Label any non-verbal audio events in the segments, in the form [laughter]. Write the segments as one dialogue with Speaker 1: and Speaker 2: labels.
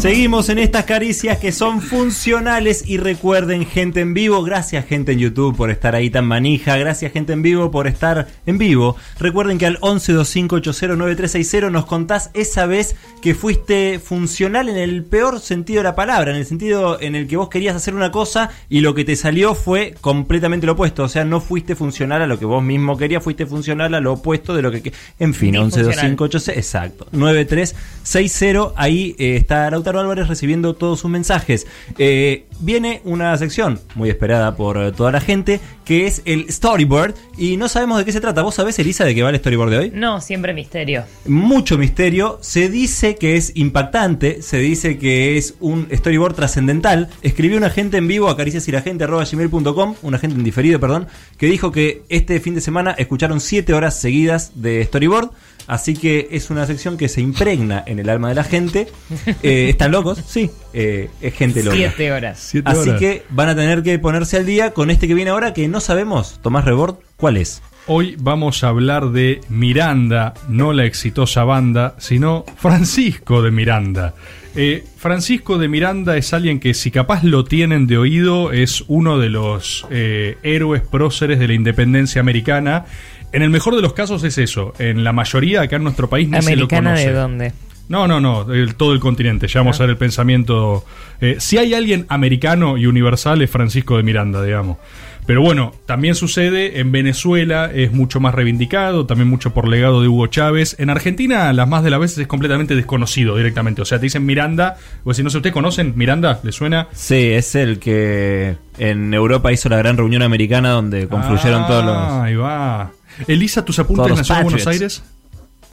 Speaker 1: Seguimos en estas caricias que son funcionales y recuerden gente en vivo, gracias gente en YouTube por estar ahí tan manija, gracias gente en vivo por estar en vivo. Recuerden que al 1125809360 nos contás esa vez que fuiste funcional en el peor sentido de la palabra, en el sentido en el que vos querías hacer una cosa y lo que te salió fue completamente lo opuesto, o sea, no fuiste funcional a lo que vos mismo querías, fuiste funcional a lo opuesto de lo que... En fin,
Speaker 2: Disfuncional.
Speaker 1: 112580, exacto, 9360, ahí eh, está Lautaro Álvarez recibiendo todos sus mensajes. Eh, viene una sección muy esperada por eh, toda la gente, que es el storyboard, y no sabemos de qué se trata. ¿Vos sabés, Elisa, de qué va el storyboard de hoy?
Speaker 2: No, siempre misterio.
Speaker 1: mucho misterio. Se dice que es impactante, se dice que es un storyboard trascendental. Escribió un agente en vivo a cariciasiragente.com, un agente en diferido, perdón, que dijo que este fin de semana escucharon 7 horas seguidas de storyboard. Así que es una sección que se impregna en el alma de la gente. [laughs] Eh, ¿Están locos? Sí, eh, es gente loca.
Speaker 2: Siete horas.
Speaker 1: Así que van a tener que ponerse al día con este que viene ahora que no sabemos, Tomás Rebord, ¿cuál es?
Speaker 3: Hoy vamos a hablar de Miranda, no la exitosa banda, sino Francisco de Miranda. Eh, Francisco de Miranda es alguien que si capaz lo tienen de oído es uno de los eh, héroes próceres de la independencia americana. En el mejor de los casos es eso. En la mayoría acá en nuestro país ni se lo
Speaker 2: ¿Americana
Speaker 3: conoce.
Speaker 2: de dónde?
Speaker 3: No, no, no, el- todo el continente. Ya vamos a ver el pensamiento. eh, si hay alguien americano y universal es Francisco de Miranda, digamos. Pero bueno, también sucede en Venezuela, es mucho más reivindicado, también mucho por legado de Hugo Chávez. En Argentina, las más de las veces es completamente desconocido directamente. O sea, te dicen Miranda, o si no sé, ¿ustedes conocen Miranda? ¿Le suena?
Speaker 1: Sí, es el que en Europa hizo la gran reunión americana donde confluyeron
Speaker 3: Ah,
Speaker 1: todos los.
Speaker 3: Ahí va. Elisa, ¿tus apuntes nació en Buenos. Aires?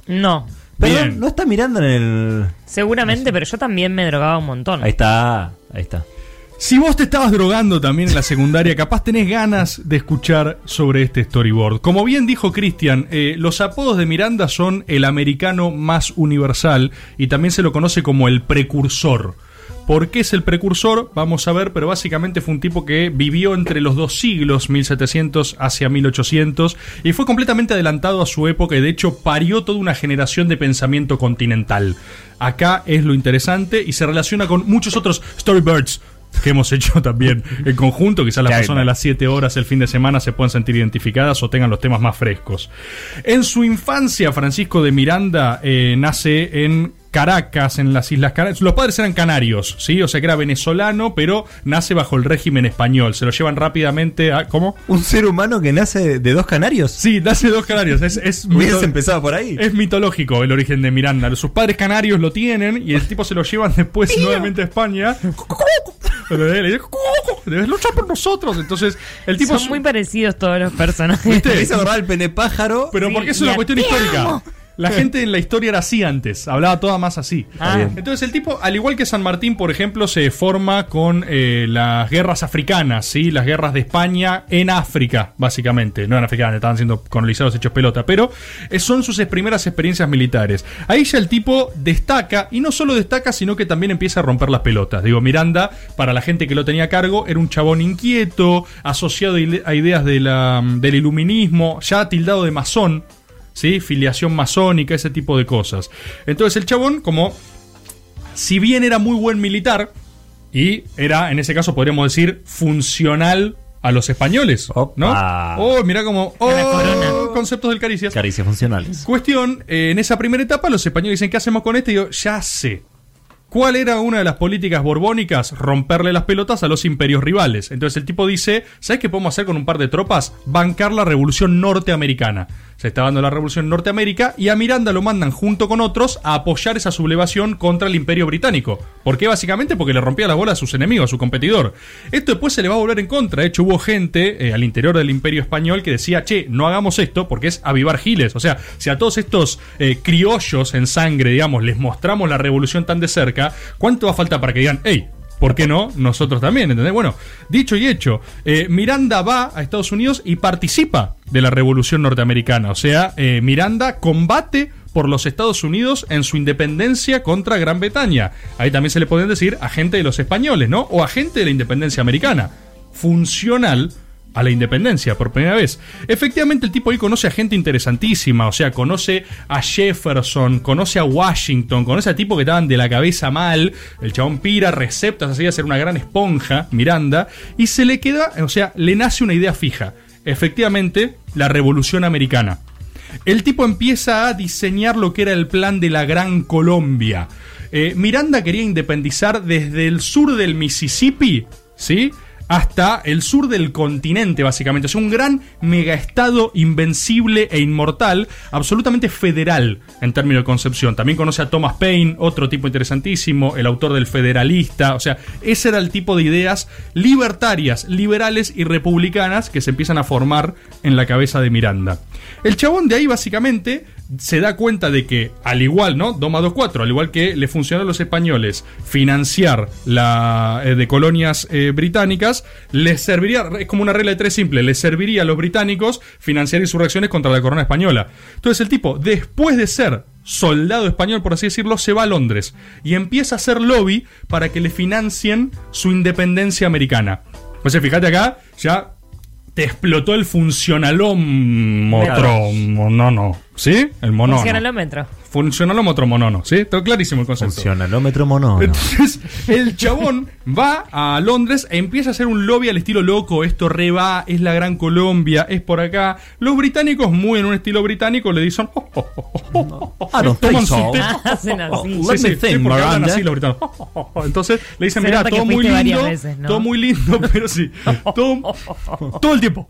Speaker 2: No.
Speaker 1: Perdón, no está mirando en el.
Speaker 2: Seguramente, pero yo también me drogaba un montón.
Speaker 1: Ahí está, ahí está.
Speaker 3: Si vos te estabas drogando también en la secundaria, capaz tenés ganas de escuchar sobre este storyboard. Como bien dijo Cristian, eh, los apodos de Miranda son el americano más universal y también se lo conoce como el precursor. ¿Por qué es el precursor? Vamos a ver, pero básicamente fue un tipo que vivió entre los dos siglos, 1700 hacia 1800, y fue completamente adelantado a su época y de hecho parió toda una generación de pensamiento continental. Acá es lo interesante y se relaciona con muchos otros storybirds que hemos hecho [laughs] también en conjunto. Quizás las personas de las 7 horas el fin de semana se puedan sentir identificadas o tengan los temas más frescos. En su infancia, Francisco de Miranda eh, nace en Caracas, en las Islas Canarias. Los padres eran canarios, ¿sí? O sea que era venezolano, pero nace bajo el régimen español. Se lo llevan rápidamente a. ¿Cómo?
Speaker 1: ¿Un ser humano que nace de dos canarios?
Speaker 3: Sí, nace de dos canarios. Es, es [laughs] mito-
Speaker 1: empezado por ahí.
Speaker 3: es mitológico el origen de Miranda. Sus padres canarios lo tienen y el tipo se lo llevan después nuevamente a España. [laughs] Le dice, debes luchar por nosotros. Entonces, el tipo
Speaker 2: Son
Speaker 3: es-
Speaker 2: muy parecidos todos los personajes.
Speaker 1: Me hizo el pene pájaro.
Speaker 3: Pero
Speaker 2: Sí,
Speaker 3: porque es una cuestión histórica. La gente en la historia era así antes, hablaba toda más así.
Speaker 2: Ah.
Speaker 3: Entonces el tipo, al igual que San Martín, por ejemplo, se forma con eh, las guerras africanas, ¿sí? Las guerras de España en África, básicamente. No en África, estaban siendo colonizados hechos pelota, pero eh, son sus primeras experiencias militares. Ahí ya el tipo destaca, y no solo destaca, sino que también empieza a romper las pelotas. Digo, Miranda, para la gente que lo tenía a cargo, era un chabón inquieto, asociado a ideas de la- del iluminismo, ya tildado de masón, ¿sí? Filiación masónica, ese tipo de cosas. Entonces el chabón, como si bien era muy buen militar, y era, en ese caso podríamos decir, funcional a los españoles, ¿no?
Speaker 1: Opa.
Speaker 3: Oh, mira como, oh, conceptos del caricias.
Speaker 1: Caricias funcionales.
Speaker 3: Cuestión, eh, en esa primera etapa los españoles dicen, ¿qué hacemos con este? Y yo, ya sé. ¿Cuál era una de las políticas borbónicas? Romperle las pelotas a los imperios rivales. Entonces el tipo dice, ¿sabes qué podemos hacer con un par de tropas? Bancar la revolución norteamericana. Se está dando la revolución en Norteamérica y a Miranda lo mandan junto con otros a apoyar esa sublevación contra el imperio británico. ¿Por qué? Básicamente porque le rompía la bola a sus enemigos, a su competidor. Esto después se le va a volver en contra. De hecho, hubo gente eh, al interior del imperio español que decía, che, no hagamos esto porque es avivar giles. O sea, si a todos estos eh, criollos en sangre, digamos, les mostramos la revolución tan de cerca, ¿cuánto va a falta para que digan, hey, ¿Por qué no? Nosotros también, ¿entendés? Bueno, dicho y hecho, eh, Miranda va a Estados Unidos y participa de la revolución norteamericana. O sea, eh, Miranda combate por los Estados Unidos en su independencia contra Gran Bretaña. Ahí también se le pueden decir agente de los españoles, ¿no? O agente de la independencia americana. Funcional a la independencia por primera vez. Efectivamente, el tipo ahí conoce a gente interesantísima, o sea, conoce a Jefferson, conoce a Washington, conoce a tipos que estaban de la cabeza mal. El chabón pira, receptas así a ser una gran esponja, Miranda, y se le queda, o sea, le nace una idea fija. Efectivamente, la revolución americana. El tipo empieza a diseñar lo que era el plan de la Gran Colombia. Eh, Miranda quería independizar desde el sur del Mississippi, ¿sí? Hasta el sur del continente, básicamente. O sea, un gran megaestado invencible e inmortal, absolutamente federal en términos de concepción. También conoce a Thomas Paine, otro tipo interesantísimo, el autor del Federalista. O sea, ese era el tipo de ideas libertarias, liberales y republicanas que se empiezan a formar en la cabeza de Miranda. El chabón de ahí, básicamente, se da cuenta de que, al igual, ¿no? 2 más 2, 4, al igual que le funcionó a los españoles financiar la eh, de colonias eh, británicas, les serviría, es como una regla de tres simple, les serviría a los británicos financiar insurrecciones contra la corona española. Entonces el tipo, después de ser soldado español, por así decirlo, se va a Londres y empieza a hacer lobby para que le financien su independencia americana. Entonces, fíjate acá, ya te explotó el funcionalómetro. No, no. ¿Sí? El monono.
Speaker 2: Funcionalómetro.
Speaker 3: Funcionalómetro monono. ¿Sí? Está clarísimo el concepto.
Speaker 1: Funcionalómetro mono.
Speaker 3: Entonces, el chabón va a Londres e empieza a hacer un lobby al estilo loco. Esto re va, es la Gran Colombia, es por acá. Los británicos, muy en un estilo británico, le dicen. "Oh, oh, oh, oh, oh". Toman
Speaker 1: so. [laughs]
Speaker 2: Hacen así.
Speaker 1: Let me
Speaker 3: Sí, sí,
Speaker 1: think,
Speaker 3: sí, porque hablan
Speaker 1: Miranda.
Speaker 3: así los británicos. Entonces le dicen, mira, todo muy lindo,
Speaker 2: veces, ¿no?
Speaker 3: todo muy lindo, [laughs] pero sí, todo, todo el tiempo,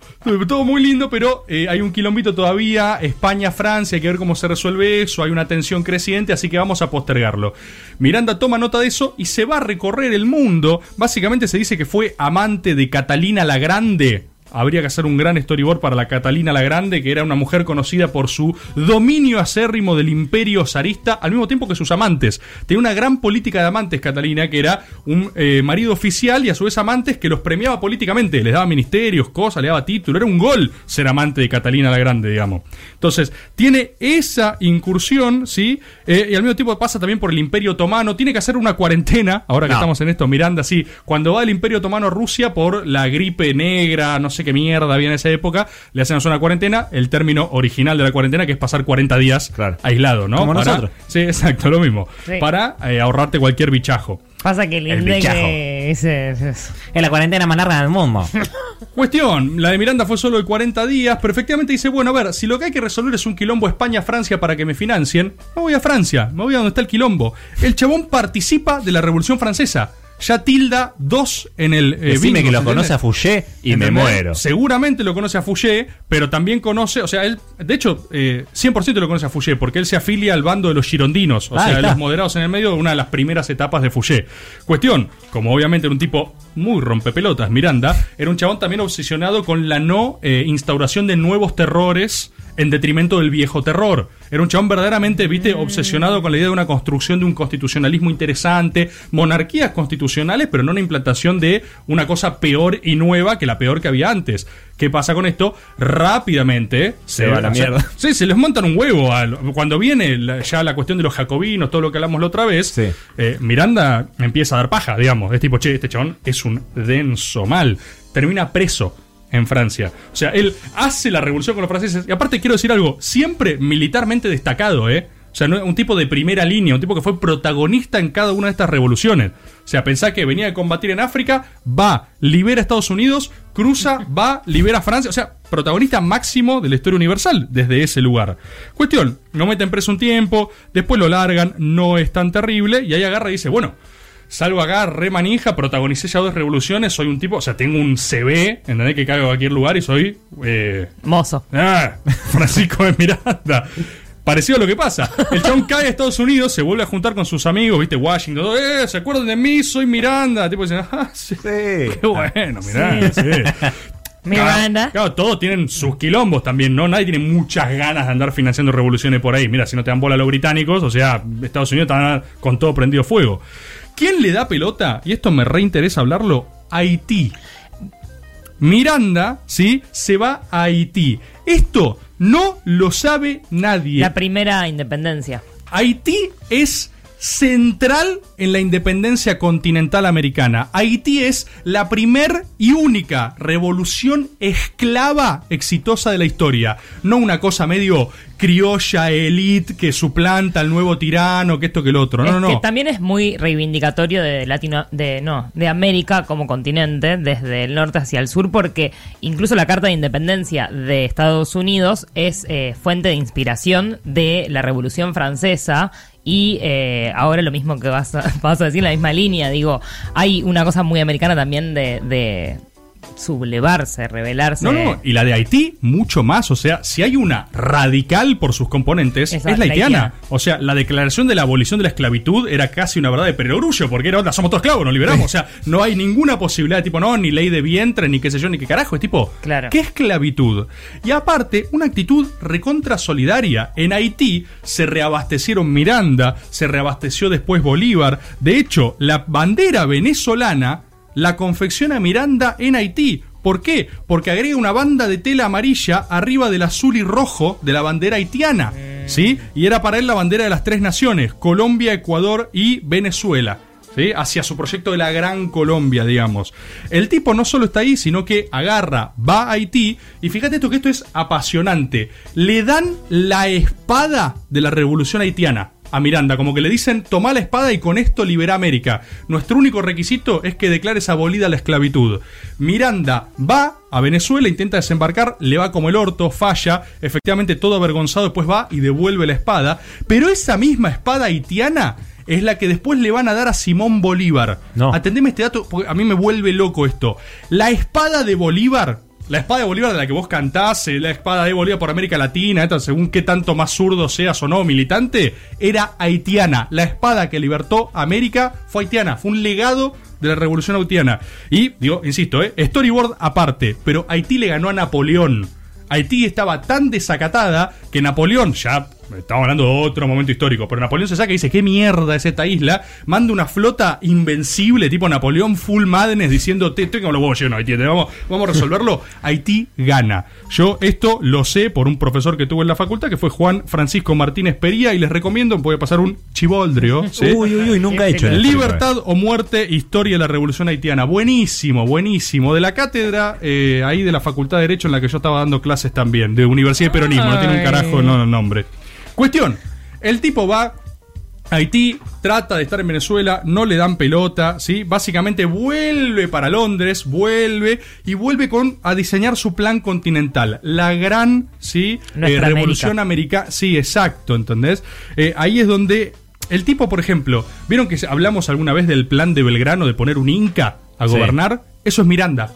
Speaker 3: todo muy lindo, pero eh, hay un quilombito todavía, España, Francia, hay que ver cómo se resuelve eso, hay una tensión creciente, así que vamos a postergarlo. Miranda toma nota de eso y se va a recorrer el mundo, básicamente se dice que fue amante de Catalina la Grande, Habría que hacer un gran storyboard para la Catalina la Grande, que era una mujer conocida por su dominio acérrimo del imperio zarista, al mismo tiempo que sus amantes. Tenía una gran política de amantes, Catalina, que era un eh, marido oficial y a su vez amantes que los premiaba políticamente. Les daba ministerios, cosas, le daba título. Era un gol ser amante de Catalina la Grande, digamos. Entonces, tiene esa incursión, ¿sí? Eh, y al mismo tiempo pasa también por el imperio otomano. Tiene que hacer una cuarentena, ahora que
Speaker 1: No.
Speaker 3: estamos en esto, Miranda, sí. Cuando va el imperio otomano a Rusia por la gripe negra, no sé qué mierda había en esa época, le hacen hacer una cuarentena, el término original de la cuarentena, que es pasar 40 días
Speaker 1: Claro.
Speaker 3: aislado, ¿no?
Speaker 1: Como
Speaker 3: Para-
Speaker 1: nosotros.
Speaker 3: Sí, exacto, lo mismo.
Speaker 2: Sí.
Speaker 3: Para eh, ahorrarte cualquier bichajo.
Speaker 2: Pasa que el
Speaker 1: El bichajo.
Speaker 2: ese-
Speaker 1: Es la cuarentena más larga del mundo. [laughs]
Speaker 3: Cuestión, la de Miranda fue solo de 40 días, pero efectivamente dice, bueno, a ver, si lo que hay que resolver es un quilombo España-Francia para que me financien, me voy a Francia, me voy a donde está el quilombo. El chabón participa de la Revolución Francesa. Ya tilda dos en el... eh,
Speaker 1: Decime
Speaker 3: bingo,
Speaker 1: que lo
Speaker 3: ¿se
Speaker 1: conoce a? Fouché y me muero.
Speaker 3: Seguramente lo conoce a Fouché, pero también conoce, o sea, él, de hecho, eh, 100% lo conoce a Fouché, porque él se afilia al bando de los girondinos, o
Speaker 1: Ah,
Speaker 3: sea,
Speaker 1: está.
Speaker 3: los moderados en el medio de una de las primeras etapas de Fouché. Cuestión, como obviamente era un tipo muy rompepelotas, Miranda, era un chabón también obsesionado con la no eh, instauración de nuevos terrores en detrimento del viejo terror. Era un chabón verdaderamente, viste, obsesionado con la idea de una construcción de un constitucionalismo interesante, monarquías constitucionales, pero no una implantación de una cosa peor y nueva que la peor que había antes. ¿Qué pasa con esto? Rápidamente
Speaker 1: Se va a la mierda.
Speaker 3: Sí, se les montan un huevo. al- Cuando viene la- ya la cuestión de los jacobinos, todo lo que hablamos la otra vez,
Speaker 1: Sí.
Speaker 3: eh, Miranda empieza a dar paja, digamos. Es tipo, che, este chabón es un denso mal. Termina preso en Francia. O sea, él hace la revolución con los franceses. Y aparte quiero decir algo, siempre militarmente destacado, ¿eh? O sea, no, un tipo de primera línea, un tipo que fue protagonista en cada una de estas revoluciones. O sea, pensá que venía a combatir en África, va, libera a Estados Unidos, cruza, va, libera a Francia. O sea, protagonista máximo de la historia universal desde ese lugar. Cuestión, lo meten preso un tiempo, después lo largan, no es tan terrible, y ahí agarra y dice, bueno, salgo acá, re manija, protagonicé ya dos revoluciones, soy un tipo, o sea, tengo un CV, ¿entendés? Que caigo a cualquier lugar y soy... eh,
Speaker 2: Mozo.
Speaker 3: Ah, [laughs] Francisco de Miranda. Parecido a lo que pasa. El chabón cae a Estados Unidos, se vuelve a juntar con sus amigos, ¿viste? Washington. todo, Eh, ¿se acuerdan de mí? Soy Miranda. Tipo dicen, ah, sí. [laughs] Qué bueno, Miranda, sí.
Speaker 2: Miranda.
Speaker 3: Claro, claro, todos tienen sus quilombos también, ¿no? Nadie tiene muchas ganas de andar financiando revoluciones por ahí. Mira, si no te dan bola los británicos, o sea, Estados Unidos está con todo prendido fuego. ¿Quién le da pelota? Y esto me reinteresa hablarlo. Haití. Miranda, ¿sí? Se va a Haití. Esto no lo sabe nadie.
Speaker 2: La primera independencia.
Speaker 3: Haití es central en la independencia continental americana. Haití es la primer y única revolución esclava exitosa de la historia. No una cosa medio criolla, elite, que suplanta al nuevo tirano, que esto que el otro. No,
Speaker 2: Es
Speaker 3: no, no.
Speaker 2: que también es muy reivindicatorio de Latino, de no, de América como continente, desde el norte hacia el sur, porque incluso la Carta de Independencia de Estados Unidos es eh, fuente de inspiración de la Revolución Francesa. Y eh, ahora lo mismo que vas a, [laughs] vas a decir, la misma línea, digo, hay una cosa muy americana también de, de sublevarse, rebelarse.
Speaker 3: No, no, y la de Haití, mucho más. O sea, si hay una radical por sus componentes, es la haitiana. O sea, la declaración de la abolición de la esclavitud era casi una verdad de perogrullo, porque era onda, somos todos esclavos, nos liberamos. [laughs] O sea, no hay ninguna posibilidad de tipo, no, ni ley de vientre, ni qué sé yo, ni qué carajo. Es tipo,
Speaker 2: Claro.
Speaker 3: ¿qué esclavitud? Y aparte, una actitud recontra solidaria. En Haití se reabastecieron Miranda, se reabasteció después Bolívar. De hecho, la bandera venezolana la confecciona Miranda en Haití. ¿Por qué? Porque agrega una banda de tela amarilla arriba del azul y rojo de la bandera haitiana. ¿Sí? Y era para él la bandera de las tres naciones: Colombia, Ecuador y Venezuela. ¿Sí? Hacia su proyecto de la Gran Colombia, digamos. El tipo no solo está ahí, sino que agarra, va a Haití, y fíjate esto que esto es apasionante. Le dan la espada de la revolución haitiana a Miranda, como que le dicen, toma la espada y con esto libera América. Nuestro único requisito es que declares abolida la esclavitud. Miranda va a Venezuela, intenta desembarcar, le va como el orto, falla, efectivamente todo avergonzado, después va y devuelve la espada, pero esa misma espada haitiana es la que después le van a dar a Simón Bolívar.
Speaker 1: No.
Speaker 3: Atendeme este dato, porque a mí me vuelve loco esto. La espada de Bolívar, la espada de Bolívar de la que vos cantás, eh, la espada de Bolívar por América Latina, según qué tanto más zurdo seas o no, militante, era haitiana. La espada que libertó América fue haitiana, fue un legado de la revolución haitiana. Y, digo, insisto, eh, storyboard aparte, pero Haití le ganó a Napoleón. Haití estaba tan desacatada que Napoleón, ya estamos hablando de otro momento histórico, pero Napoleón se saca y dice, ¿qué mierda es esta isla? Manda una flota invencible, tipo Napoleón Full Madness, diciendo, te estoy como los huevos llenos, Haití, vamos, vamos a resolverlo. [laughs] Haití gana. Yo esto lo sé por un profesor que tuve en la facultad, que fue Juan Francisco Martínez Pería, y les recomiendo, voy a pasar un chivoldrio. ¿sí?
Speaker 1: Uy, uy, uy, nunca he hecho.
Speaker 3: Libertad o muerte, historia de la revolución haitiana. Buenísimo, buenísimo. De la cátedra, eh, ahí de la Facultad de Derecho en la que yo estaba dando clases también, de Universidad de Peronismo, no tiene un carajo no, el nombre. Cuestión, el tipo va a Haití, trata de estar en Venezuela, no le dan pelota, ¿sí? Básicamente vuelve para Londres, vuelve y vuelve con a diseñar su plan continental. La gran, ¿sí?
Speaker 2: Nuestra
Speaker 3: revolución americana. Sí, exacto, ¿entendés? Eh, ahí es donde el tipo, por ejemplo, ¿vieron que hablamos alguna vez del plan de Belgrano de poner un inca a
Speaker 1: Sí.
Speaker 3: gobernar? Eso es Miranda.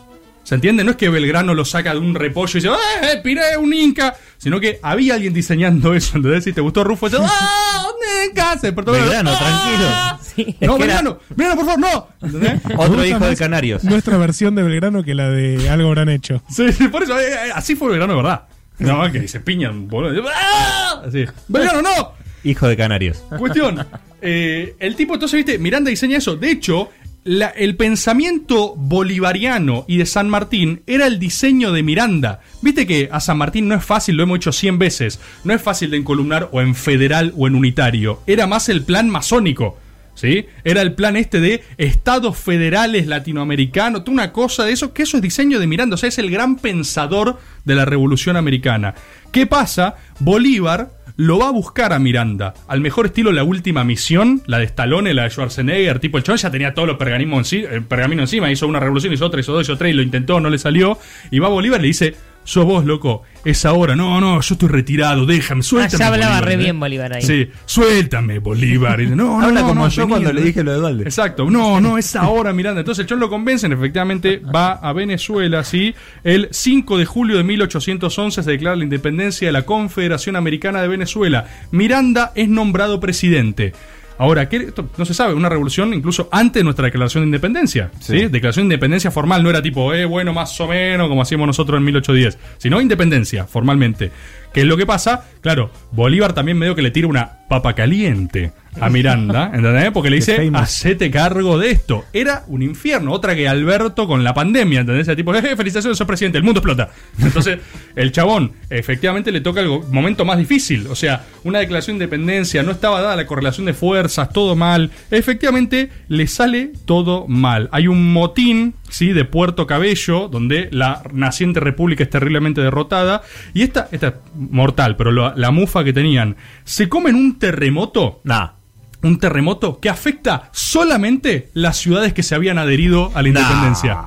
Speaker 3: ¿Se entiende? No es que Belgrano lo saca de un repollo y dice, ¡eh, piré un inca! Sino que había alguien diseñando eso, ¿entendés? Si te gustó Rufo, dice, ¡ah, un inca! Se despertó
Speaker 1: Belgrano,
Speaker 3: ¡Ah!
Speaker 2: Sí.
Speaker 1: Es
Speaker 3: No,
Speaker 1: era-
Speaker 3: Belgrano, Belgrano, por favor, no. ¿Entendés? [laughs]
Speaker 1: Otro hijo de Canarios.
Speaker 4: Nuestra versión de Belgrano que la de algo habrán hecho.
Speaker 3: Sí, sí, [laughs] por eso, eh, eh, así fue Belgrano, de verdad. No, que dice piñan, boludo. ¡Ah! Así. ¡Belgrano, no!
Speaker 1: Hijo de Canarios.
Speaker 3: Cuestión. eh, el tipo, entonces, viste, Miranda diseña eso. De hecho, el pensamiento bolivariano y de San Martín era el diseño de Miranda. Viste que a San Martín no es fácil, lo hemos hecho 100 veces. No es fácil de encolumnar o en federal o en unitario. Era más el plan masónico. ¿Sí? Era el plan este de estados federales latinoamericanos, una cosa de eso, que eso es diseño de Miranda, o sea, es el gran pensador de la revolución americana. ¿Qué pasa? Bolívar lo va a buscar a Miranda, al mejor estilo La Última Misión, la de Stallone, la de Schwarzenegger, tipo el chon ya tenía todos los pergaminos eh, pergamino encima, hizo una revolución, hizo otra, hizo dos, hizo tres, y lo intentó, no le salió, y va a Bolívar y le dice, sos vos, loco, es ahora, no, no, yo estoy retirado, déjame,
Speaker 2: Ah,
Speaker 3: suéltame.
Speaker 2: ya hablaba
Speaker 3: Bolívar",
Speaker 2: re
Speaker 3: ¿eh?
Speaker 2: bien Bolívar ahí.
Speaker 3: Sí, suéltame, Bolívar. Y no, [laughs] no,
Speaker 1: Habla
Speaker 3: no,
Speaker 1: como
Speaker 3: no,
Speaker 1: yo cuando le dije lo de Dualde.
Speaker 3: Exacto, no, no, es ahora, Miranda. Entonces el Chon lo convencen, efectivamente va a Venezuela, ¿sí? El 5 de julio de 1811 se declara la independencia de la Confederación Americana de Venezuela. Miranda es nombrado presidente. Ahora, ¿qué? Esto no se sabe, una revolución incluso antes de nuestra declaración de independencia. ¿sí?
Speaker 1: Sí.
Speaker 3: Declaración de independencia formal, no era tipo, eh, bueno, más o menos, como hacíamos nosotros en 1810, sino independencia, formalmente. ¿Qué es lo que pasa? Claro, Bolívar también medio que le tira una papa caliente a Miranda, [laughs] ¿entendés? Porque le dice, hacete cargo de esto. Era un infierno, otra que Alberto con la pandemia, ¿entendés? El tipo, eh, felicitaciones, sos presidente, el mundo explota. Entonces, [laughs] el chabón, efectivamente le toca el momento más difícil. O sea, una declaración de independencia, no estaba dada la correlación de fuerzas, todo mal. Efectivamente, le sale todo mal. Hay un motín, ¿sí? De Puerto Cabello, donde la naciente república es terriblemente derrotada. Y esta, esta es mortal, pero lo- la mufa que tenían, se comen un terremoto
Speaker 1: Nah.
Speaker 3: un terremoto que afecta solamente las ciudades que se habían adherido a la independencia.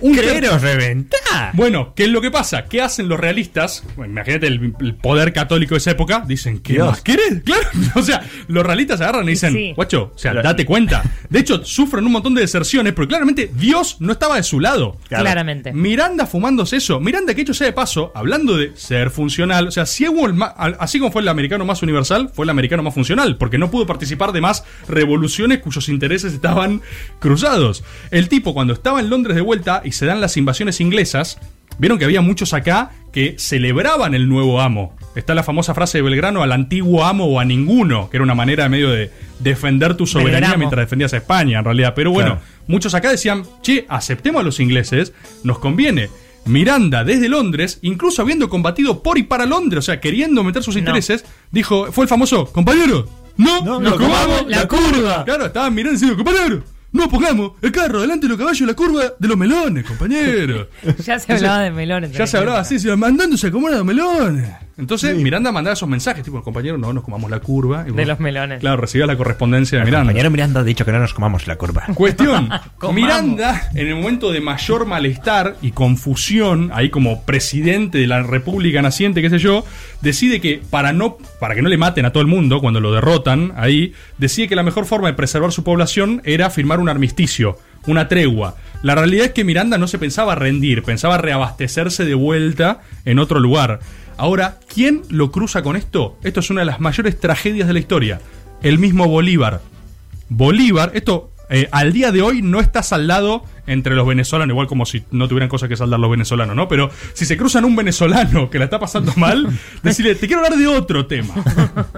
Speaker 3: Un
Speaker 1: Creeros reventar.
Speaker 3: Bueno, ¿qué es lo que pasa? ¿Qué hacen los realistas? Bueno, imagínate el, el poder católico de esa época. Dicen, ¿qué
Speaker 1: Dios.
Speaker 3: más querés? Claro. [laughs] O sea, los realistas agarran y dicen,
Speaker 2: Sí.
Speaker 3: guacho, o sea, date cuenta. De hecho, sufren un montón de deserciones, pero claramente Dios no estaba de su lado.
Speaker 1: Claro.
Speaker 2: Claramente.
Speaker 3: Miranda fumándose eso. Miranda, que hecho sea de paso, hablando de ser funcional. O sea, si hubo el ma- así como fue el americano más universal, fue el americano más funcional, porque no pudo participar de más revoluciones cuyos intereses estaban cruzados. El tipo, cuando estaba en Londres de vuelta y se dan las invasiones inglesas, vieron que había muchos acá que celebraban el nuevo amo. Está la famosa frase de Belgrano al antiguo amo o a ninguno, que era una manera de medio de defender tu soberanía
Speaker 2: Belgramo.
Speaker 3: mientras defendías a España, en realidad. Pero bueno,
Speaker 1: Claro.
Speaker 3: muchos acá decían, che, aceptemos a los ingleses, nos conviene. Miranda, desde Londres, incluso habiendo combatido por y para Londres, o sea, queriendo meter sus
Speaker 2: No.
Speaker 3: intereses, dijo, fue el famoso, compañero, no,
Speaker 1: No,
Speaker 3: nos comamos la
Speaker 2: la
Speaker 3: curva.
Speaker 2: curva.
Speaker 3: Claro, estaban mirando diciendo, compañero, no pongamos el carro delante de los caballos en la curva de los melones, compañero. [laughs]
Speaker 2: Ya se hablaba de melones.
Speaker 3: Ya se hablaba así, se mandándose a comer a los melones. Entonces, Miranda mandaba esos mensajes, tipo, compañero, no nos comamos la curva. Y
Speaker 2: De
Speaker 3: vos-
Speaker 2: los melones.
Speaker 3: Claro, recibía la correspondencia de Miranda.
Speaker 1: Compañero Miranda ha dicho que no nos comamos la curva.
Speaker 3: Cuestión. [laughs] Miranda, en el momento de mayor malestar y confusión, ahí como presidente de la República naciente, qué sé yo, decide que para no para que no le maten a todo el mundo cuando lo derrotan, ahí decide que la mejor forma de preservar su población era firmar un armisticio, una tregua. La realidad es que Miranda no se pensaba rendir, pensaba reabastecerse de vuelta en otro lugar. Ahora, ¿quién lo cruza con esto? Esto es una de las mayores tragedias de la historia. El mismo Bolívar. Bolívar, esto eh, al día de hoy no está saldado entre los venezolanos, igual como si no tuvieran cosas que saldar los venezolanos, ¿no? Pero si se cruzan un venezolano que la está pasando mal, [laughs] decirle, te quiero hablar de otro tema.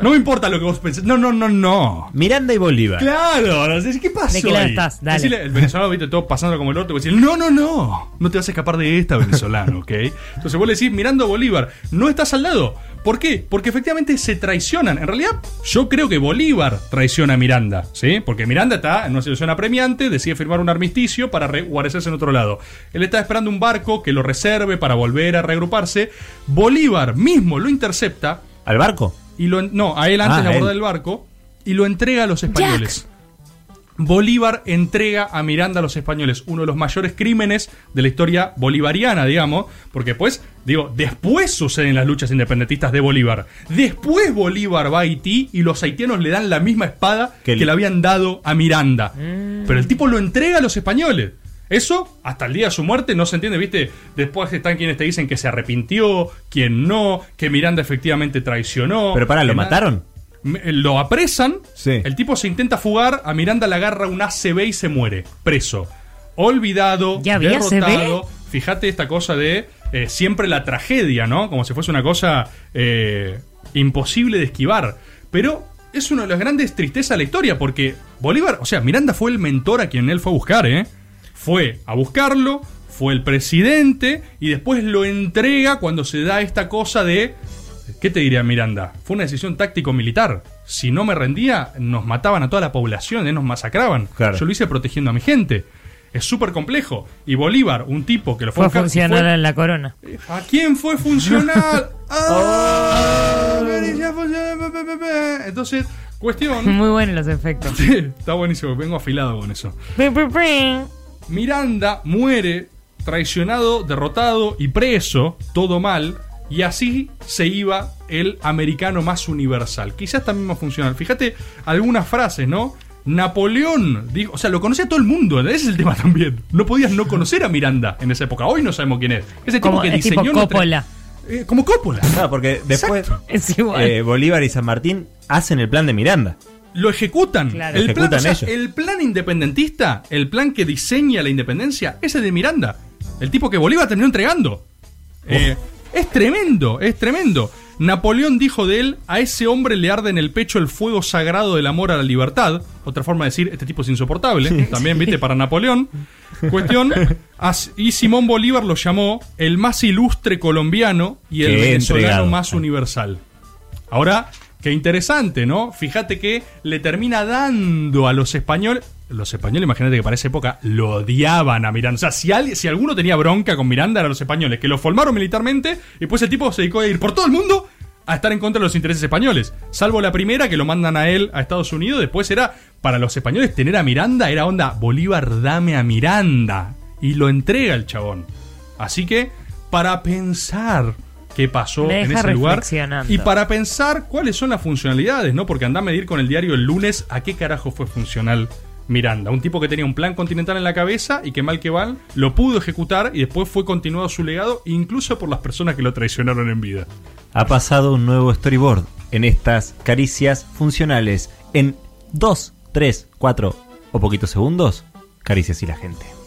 Speaker 3: No me importa lo que vos pensés. No, no, no, no.
Speaker 1: Miranda y Bolívar.
Speaker 3: Claro, no sé, ¿qué pasó?
Speaker 2: ¿De qué
Speaker 3: ahí?
Speaker 2: estás? Dale.
Speaker 3: Decirle, el venezolano, viste, todo pasando como el orto, y vos decís, no, no, no, no te vas a escapar de esta, venezolano, ¿ok? Entonces vos le decís, mirando a Bolívar, no estás al lado. ¿Por qué? Porque efectivamente se traicionan. En realidad, yo creo que Bolívar traiciona a Miranda, ¿sí? Porque Miranda está en una situación apremiante, decide firmar un armisticio para guarecerse en otro lado. Él está esperando un barco que lo reserve para volver a reagruparse. Bolívar mismo lo intercepta
Speaker 1: ¿Al barco?
Speaker 3: y lo no, a él antes
Speaker 1: Ah,
Speaker 3: de abordar
Speaker 1: él.
Speaker 3: el barco y lo entrega a los españoles. Bolívar entrega a Miranda a los españoles, uno de los mayores crímenes de la historia bolivariana, digamos, porque pues, digo, después suceden las luchas independentistas de Bolívar. Después Bolívar va a Haití y los haitianos le dan la misma espada
Speaker 1: Que
Speaker 3: que,
Speaker 1: le-
Speaker 3: le habían dado a Miranda. Pero el tipo lo entrega a los españoles. Eso, hasta el día de su muerte, no se entiende, ¿viste? Después están quienes te dicen que se arrepintió, quien no, que Miranda efectivamente traicionó.
Speaker 1: Pero pará, ¿lo mataron?
Speaker 3: Me- Lo apresan,
Speaker 1: Sí.
Speaker 3: el tipo se intenta fugar, a Miranda le agarra un ACB y se muere, preso. Olvidado,
Speaker 2: ¿Ya había
Speaker 3: derrotado. Fíjate esta cosa de eh, siempre la tragedia, ¿no? Como si fuese una cosa eh, imposible de esquivar. Pero es una de las grandes tristezas de la historia, porque Bolívar, o sea, Miranda fue el mentor a quien él fue a buscar, ¿eh? Fue a buscarlo, fue el presidente, y después lo entrega cuando se da esta cosa de ¿Qué te diría Miranda? Fue una decisión táctico-militar. Si no me rendía, nos mataban a toda la población, ¿eh? nos masacraban.
Speaker 1: Claro.
Speaker 3: Yo lo hice protegiendo a mi gente. Es súper complejo. Y Bolívar, un tipo que lo fue,
Speaker 2: Fue
Speaker 3: a
Speaker 2: funcional
Speaker 3: fue-
Speaker 2: en la corona.
Speaker 3: ¿A quién fue funcional? [laughs] ¡Ah! Entonces, cuestión. [laughs]
Speaker 2: Muy buenos los efectos.
Speaker 3: Está buenísimo, vengo afilado con eso. Miranda muere traicionado, derrotado y preso, todo mal, y así se iba el americano más universal. Quizás también más funcional. Fíjate algunas frases, ¿no? Napoleón, dijo, o sea, lo conocía todo el mundo, ese es el tema también. No podías no conocer a Miranda en esa época. Hoy no sabemos quién es. Ese tipo
Speaker 2: Como,
Speaker 3: que
Speaker 2: tipo
Speaker 3: diseñó nuestra-
Speaker 2: Coppola.
Speaker 3: Eh, como Coppola.
Speaker 1: Claro, porque después eh, Bolívar y San Martín hacen el plan de Miranda.
Speaker 3: Lo ejecutan.
Speaker 2: Claro.
Speaker 3: El, plan,
Speaker 1: Ejecutan
Speaker 3: o sea,
Speaker 1: ellos.
Speaker 3: el plan independentista, el plan que diseña la independencia, ese de Miranda. El tipo que Bolívar terminó entregando. Eh, es tremendo, es tremendo. Napoleón dijo de él, a ese hombre le arde en el pecho el fuego sagrado del amor a la libertad. Otra forma de decir, este tipo es insoportable. También, viste, para Napoleón. Cuestión. Y Simón Bolívar lo llamó el más ilustre colombiano y el
Speaker 1: Qué
Speaker 3: venezolano
Speaker 1: entregado.
Speaker 3: más universal. Ahora, qué interesante, ¿no? Fíjate que le termina dando a los españoles. Los españoles, imagínate que para esa época lo odiaban a Miranda. O sea, si, alguien- si alguno tenía bronca con Miranda, eran los españoles, que lo formaron militarmente y pues el tipo se dedicó a ir por todo el mundo a estar en contra de los intereses españoles. Salvo la primera, que lo mandan a él a Estados Unidos. Después era, para los españoles, tener a Miranda era onda, Bolívar, dame a Miranda. Y lo entrega el chabón. Así que, para pensar qué pasó
Speaker 2: Me
Speaker 3: en ese lugar y para pensar cuáles son las funcionalidades, ¿no? Porque anda a medir con el diario el lunes a qué carajo fue funcional Miranda. Un tipo que tenía un plan continental en la cabeza y que mal que mal lo pudo ejecutar y después fue continuado su legado incluso por las personas que lo traicionaron en vida.
Speaker 1: Ha pasado un nuevo storyboard en estas caricias funcionales. En 2, 3, 4 o poquitos segundos, caricias y la gente.